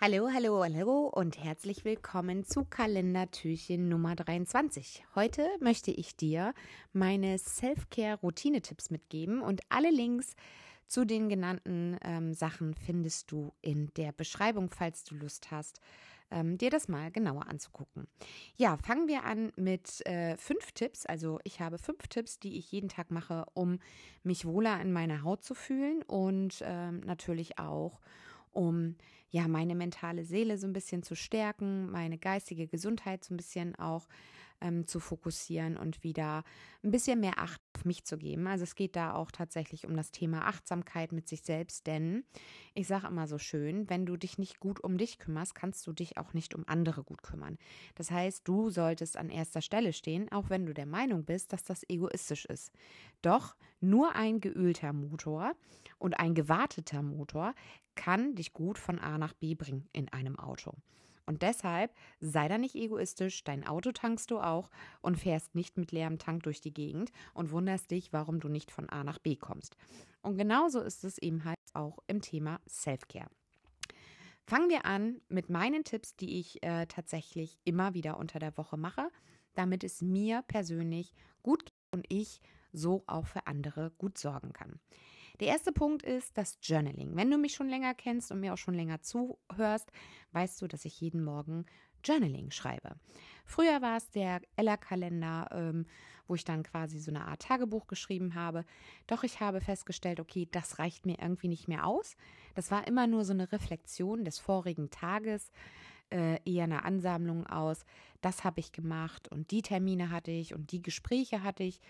Hallo, hallo, hallo und herzlich willkommen zu Kalendertürchen Nummer 23. Heute möchte ich dir meine Self-Care-Routine-Tipps mitgeben und alle Links zu den genannten ähm, Sachen findest du in der Beschreibung, falls du Lust hast, ähm, dir das mal genauer anzugucken. Ja, fangen wir an mit äh, fünf Tipps. Also ich habe fünf Tipps, die ich jeden Tag mache, um mich wohler in meiner Haut zu fühlen und ähm, natürlich auch um ja meine mentale Seele so ein bisschen zu stärken, meine geistige Gesundheit so ein bisschen auch ähm, zu fokussieren und wieder ein bisschen mehr Acht auf mich zu geben. Also es geht da auch tatsächlich um das Thema Achtsamkeit mit sich selbst, denn ich sage immer so schön, wenn du dich nicht gut um dich kümmerst, kannst du dich auch nicht um andere gut kümmern. Das heißt, du solltest an erster Stelle stehen, auch wenn du der Meinung bist, dass das egoistisch ist. Doch nur ein geölter Motor und ein gewarteter Motor kann dich gut von A nach B bringen in einem Auto. Und deshalb sei da nicht egoistisch, dein Auto tankst du auch und fährst nicht mit leerem Tank durch die Gegend und wunderst dich, warum du nicht von A nach B kommst. Und genauso ist es eben halt auch im Thema Self-Care. Fangen wir an mit meinen Tipps, die ich äh, tatsächlich immer wieder unter der Woche mache, damit es mir persönlich gut geht und ich so auch für andere gut sorgen kann. Der erste Punkt ist das Journaling. Wenn du mich schon länger kennst und mir auch schon länger zuhörst, weißt du, dass ich jeden Morgen Journaling schreibe. Früher war es der Ella-Kalender, ähm, wo ich dann quasi so eine Art Tagebuch geschrieben habe. Doch ich habe festgestellt, okay, das reicht mir irgendwie nicht mehr aus. Das war immer nur so eine Reflexion des vorigen Tages, äh, eher eine Ansammlung aus. Das habe ich gemacht und die Termine hatte ich und die Gespräche hatte ich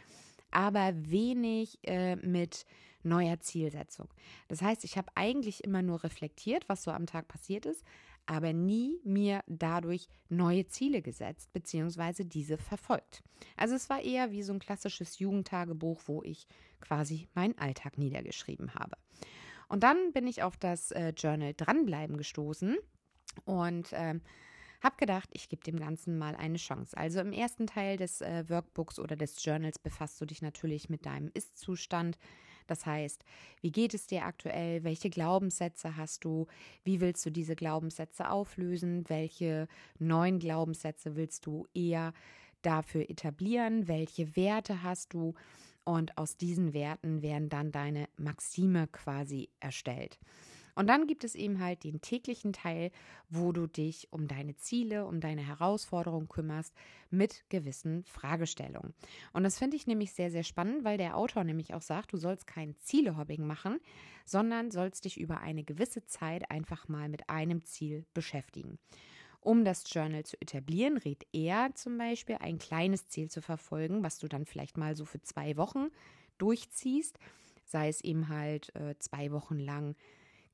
aber wenig äh, mit neuer Zielsetzung. Das heißt, ich habe eigentlich immer nur reflektiert, was so am Tag passiert ist, aber nie mir dadurch neue Ziele gesetzt, beziehungsweise diese verfolgt. Also es war eher wie so ein klassisches Jugendtagebuch, wo ich quasi meinen Alltag niedergeschrieben habe. Und dann bin ich auf das äh, Journal Dranbleiben gestoßen und ähm, hab gedacht, ich gebe dem Ganzen mal eine Chance. Also im ersten Teil des äh, Workbooks oder des Journals befasst du dich natürlich mit deinem Ist-Zustand. Das heißt, wie geht es dir aktuell? Welche Glaubenssätze hast du? Wie willst du diese Glaubenssätze auflösen? Welche neuen Glaubenssätze willst du eher dafür etablieren? Welche Werte hast du? Und aus diesen Werten werden dann deine Maxime quasi erstellt. Und dann gibt es eben halt den täglichen Teil, wo du dich um deine Ziele, um deine Herausforderungen kümmerst mit gewissen Fragestellungen. Und das finde ich nämlich sehr, sehr spannend, weil der Autor nämlich auch sagt, du sollst kein Zielehobbing machen, sondern sollst dich über eine gewisse Zeit einfach mal mit einem Ziel beschäftigen. Um das Journal zu etablieren, rät er zum Beispiel, ein kleines Ziel zu verfolgen, was du dann vielleicht mal so für zwei Wochen durchziehst. Sei es eben halt äh, zwei Wochen lang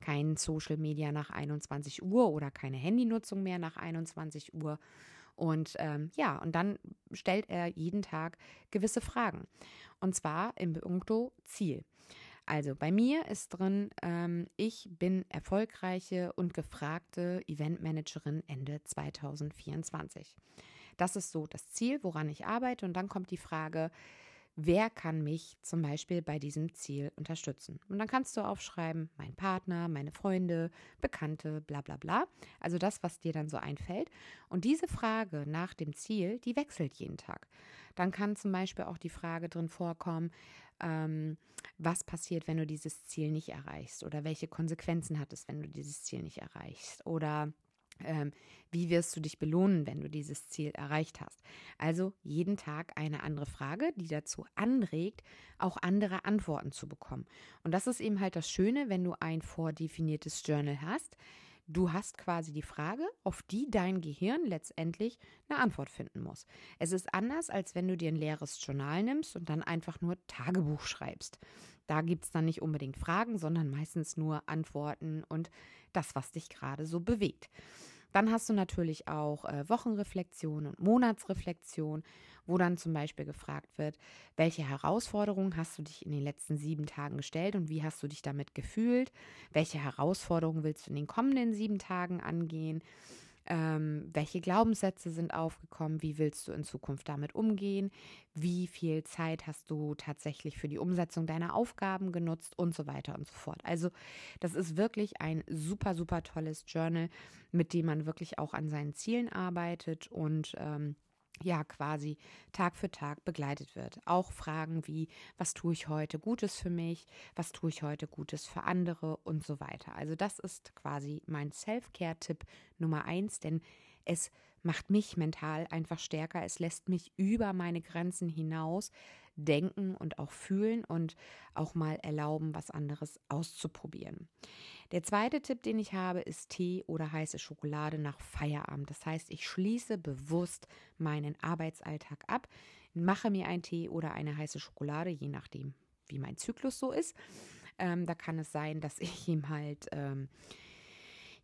kein Social Media nach 21 Uhr oder keine Handynutzung mehr nach 21 Uhr. Und ähm, ja, und dann stellt er jeden Tag gewisse Fragen. Und zwar im Punkto Ziel. Also bei mir ist drin, ähm, ich bin erfolgreiche und gefragte Eventmanagerin Ende 2024. Das ist so das Ziel, woran ich arbeite. Und dann kommt die Frage, wer kann mich zum Beispiel bei diesem Ziel unterstützen. Und dann kannst du aufschreiben, mein Partner, meine Freunde, Bekannte, bla bla bla. Also das, was dir dann so einfällt. Und diese Frage nach dem Ziel, die wechselt jeden Tag. Dann kann zum Beispiel auch die Frage drin vorkommen, ähm, was passiert, wenn du dieses Ziel nicht erreichst oder welche Konsequenzen hat es, wenn du dieses Ziel nicht erreichst oder ähm, wie wirst du dich belohnen, wenn du dieses Ziel erreicht hast? Also jeden Tag eine andere Frage, die dazu anregt, auch andere Antworten zu bekommen. Und das ist eben halt das Schöne, wenn du ein vordefiniertes Journal hast. Du hast quasi die Frage, auf die dein Gehirn letztendlich eine Antwort finden muss. Es ist anders, als wenn du dir ein leeres Journal nimmst und dann einfach nur Tagebuch schreibst. Da gibt es dann nicht unbedingt Fragen, sondern meistens nur Antworten und das, was dich gerade so bewegt. Dann hast du natürlich auch äh, Wochenreflexion und Monatsreflexion, wo dann zum Beispiel gefragt wird, welche Herausforderungen hast du dich in den letzten sieben Tagen gestellt und wie hast du dich damit gefühlt? Welche Herausforderungen willst du in den kommenden sieben Tagen angehen? Ähm, welche Glaubenssätze sind aufgekommen? Wie willst du in Zukunft damit umgehen? Wie viel Zeit hast du tatsächlich für die Umsetzung deiner Aufgaben genutzt und so weiter und so fort. Also das ist wirklich ein super, super tolles Journal, mit dem man wirklich auch an seinen Zielen arbeitet und ähm, ja quasi Tag für Tag begleitet wird. Auch Fragen wie, was tue ich heute Gutes für mich, was tue ich heute Gutes für andere und so weiter. Also das ist quasi mein Self-Care-Tipp Nummer eins, denn es macht mich mental einfach stärker, es lässt mich über meine Grenzen hinaus denken und auch fühlen und auch mal erlauben, was anderes auszuprobieren. Der zweite Tipp, den ich habe, ist Tee oder heiße Schokolade nach Feierabend. Das heißt, ich schließe bewusst meinen Arbeitsalltag ab, mache mir einen Tee oder eine heiße Schokolade, je nachdem, wie mein Zyklus so ist. Ähm, da kann es sein, dass ich ihm halt ähm,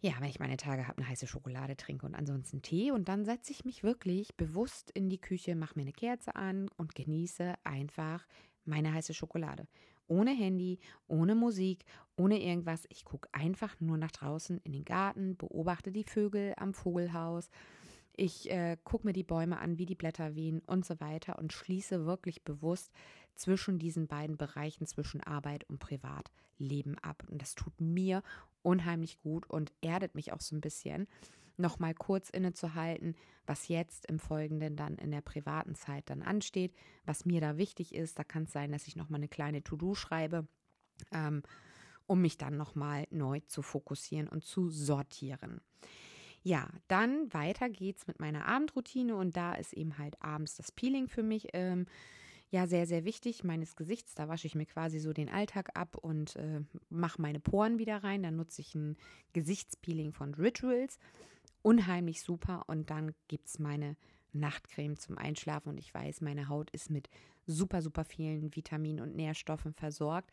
ja, wenn ich meine Tage habe, eine heiße Schokolade trinke und ansonsten Tee. Und dann setze ich mich wirklich bewusst in die Küche, mache mir eine Kerze an und genieße einfach meine heiße Schokolade. Ohne Handy, ohne Musik, ohne irgendwas. Ich gucke einfach nur nach draußen in den Garten, beobachte die Vögel am Vogelhaus. Ich äh, gucke mir die Bäume an, wie die Blätter wehen und so weiter und schließe wirklich bewusst zwischen diesen beiden Bereichen, zwischen Arbeit und Privatleben ab. Und das tut mir unheimlich gut und erdet mich auch so ein bisschen, nochmal kurz innezuhalten, was jetzt im Folgenden dann in der privaten Zeit dann ansteht, was mir da wichtig ist. Da kann es sein, dass ich nochmal eine kleine To-Do schreibe, ähm, um mich dann nochmal neu zu fokussieren und zu sortieren. Ja, dann weiter geht's mit meiner Abendroutine und da ist eben halt abends das Peeling für mich. Ähm, ja sehr, sehr wichtig meines Gesichts. Da wasche ich mir quasi so den Alltag ab und äh, mache meine Poren wieder rein. Dann nutze ich ein Gesichtspeeling von Rituals. Unheimlich super. Und dann gibt es meine Nachtcreme zum Einschlafen. Und ich weiß, meine Haut ist mit super, super vielen Vitaminen und Nährstoffen versorgt.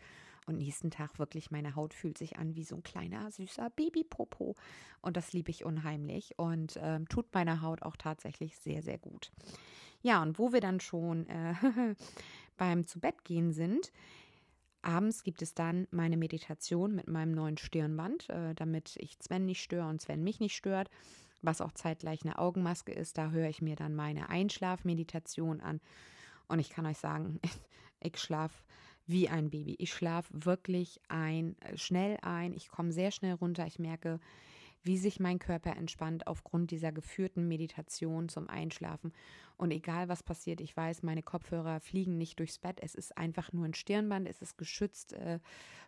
Und nächsten Tag wirklich, meine Haut fühlt sich an wie so ein kleiner, süßer Babypopo. Und das liebe ich unheimlich und äh, tut meiner Haut auch tatsächlich sehr, sehr gut. Ja, und wo wir dann schon äh, beim Zubettgehen sind, abends gibt es dann meine Meditation mit meinem neuen Stirnband, äh, damit ich Sven nicht störe und Sven mich nicht stört, was auch zeitgleich eine Augenmaske ist. Da höre ich mir dann meine Einschlafmeditation an. Und ich kann euch sagen, ich schlafe wie ein Baby. Ich schlafe wirklich ein, äh, schnell ein. Ich komme sehr schnell runter. Ich merke, wie sich mein Körper entspannt aufgrund dieser geführten Meditation zum Einschlafen. Und egal was passiert, ich weiß, meine Kopfhörer fliegen nicht durchs Bett. Es ist einfach nur ein Stirnband, es ist geschützt äh,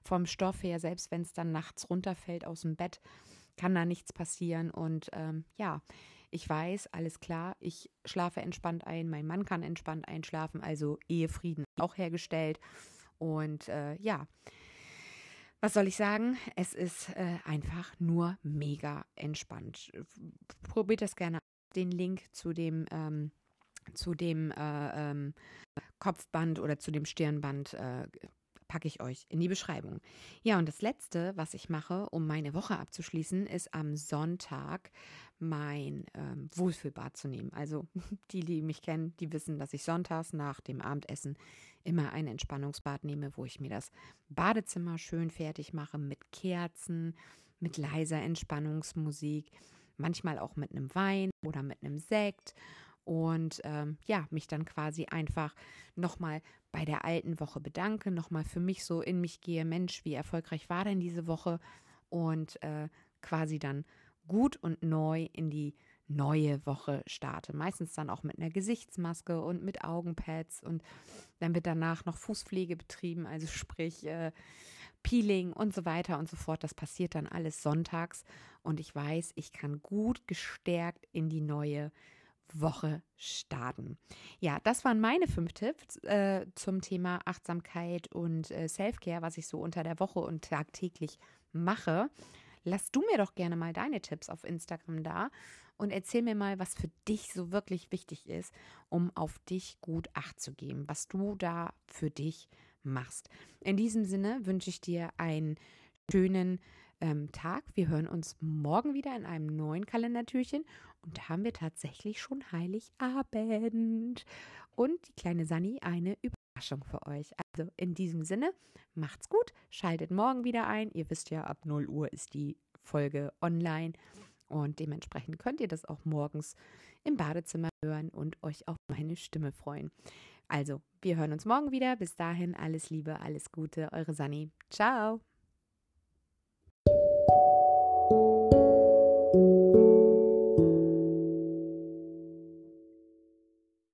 vom Stoff her. Selbst wenn es dann nachts runterfällt aus dem Bett, kann da nichts passieren. Und ähm, ja, ich weiß, alles klar, ich schlafe entspannt ein, mein Mann kann entspannt einschlafen, also Ehefrieden auch hergestellt. Und äh, ja, was soll ich sagen? Es ist äh, einfach nur mega entspannt. Probiert das gerne. Den Link zu dem, ähm, zu dem äh, ähm, Kopfband oder zu dem Stirnband äh, packe ich euch in die Beschreibung. Ja, und das Letzte, was ich mache, um meine Woche abzuschließen, ist am Sonntag mein ähm, Wohlfühlbad zu nehmen. Also die, die mich kennen, die wissen, dass ich sonntags nach dem Abendessen immer ein Entspannungsbad nehme, wo ich mir das Badezimmer schön fertig mache mit Kerzen, mit leiser Entspannungsmusik, manchmal auch mit einem Wein oder mit einem Sekt und ähm, ja, mich dann quasi einfach nochmal bei der alten Woche bedanke, nochmal für mich so in mich gehe, Mensch, wie erfolgreich war denn diese Woche und äh, quasi dann gut und neu in die neue Woche starte. Meistens dann auch mit einer Gesichtsmaske und mit Augenpads und dann wird danach noch Fußpflege betrieben, also sprich äh, Peeling und so weiter und so fort. Das passiert dann alles sonntags und ich weiß, ich kann gut gestärkt in die neue Woche starten. Ja, das waren meine fünf Tipps äh, zum Thema Achtsamkeit und äh, Selfcare, was ich so unter der Woche und tagtäglich mache. Lass du mir doch gerne mal deine Tipps auf Instagram da und erzähl mir mal, was für dich so wirklich wichtig ist, um auf dich gut Acht zu geben, was du da für dich machst. In diesem Sinne wünsche ich dir einen schönen ähm, Tag. Wir hören uns morgen wieder in einem neuen Kalendertürchen und da haben wir tatsächlich schon Heiligabend und die kleine Sani eine Überraschung für euch. Also in diesem Sinne, macht's gut, schaltet morgen wieder ein. Ihr wisst ja, ab 0 Uhr ist die Folge online Und dementsprechend könnt ihr das auch morgens im Badezimmer hören und euch auf meine Stimme freuen. Also, wir hören uns morgen wieder. Bis dahin alles Liebe, alles Gute, eure Sani. Ciao. thank you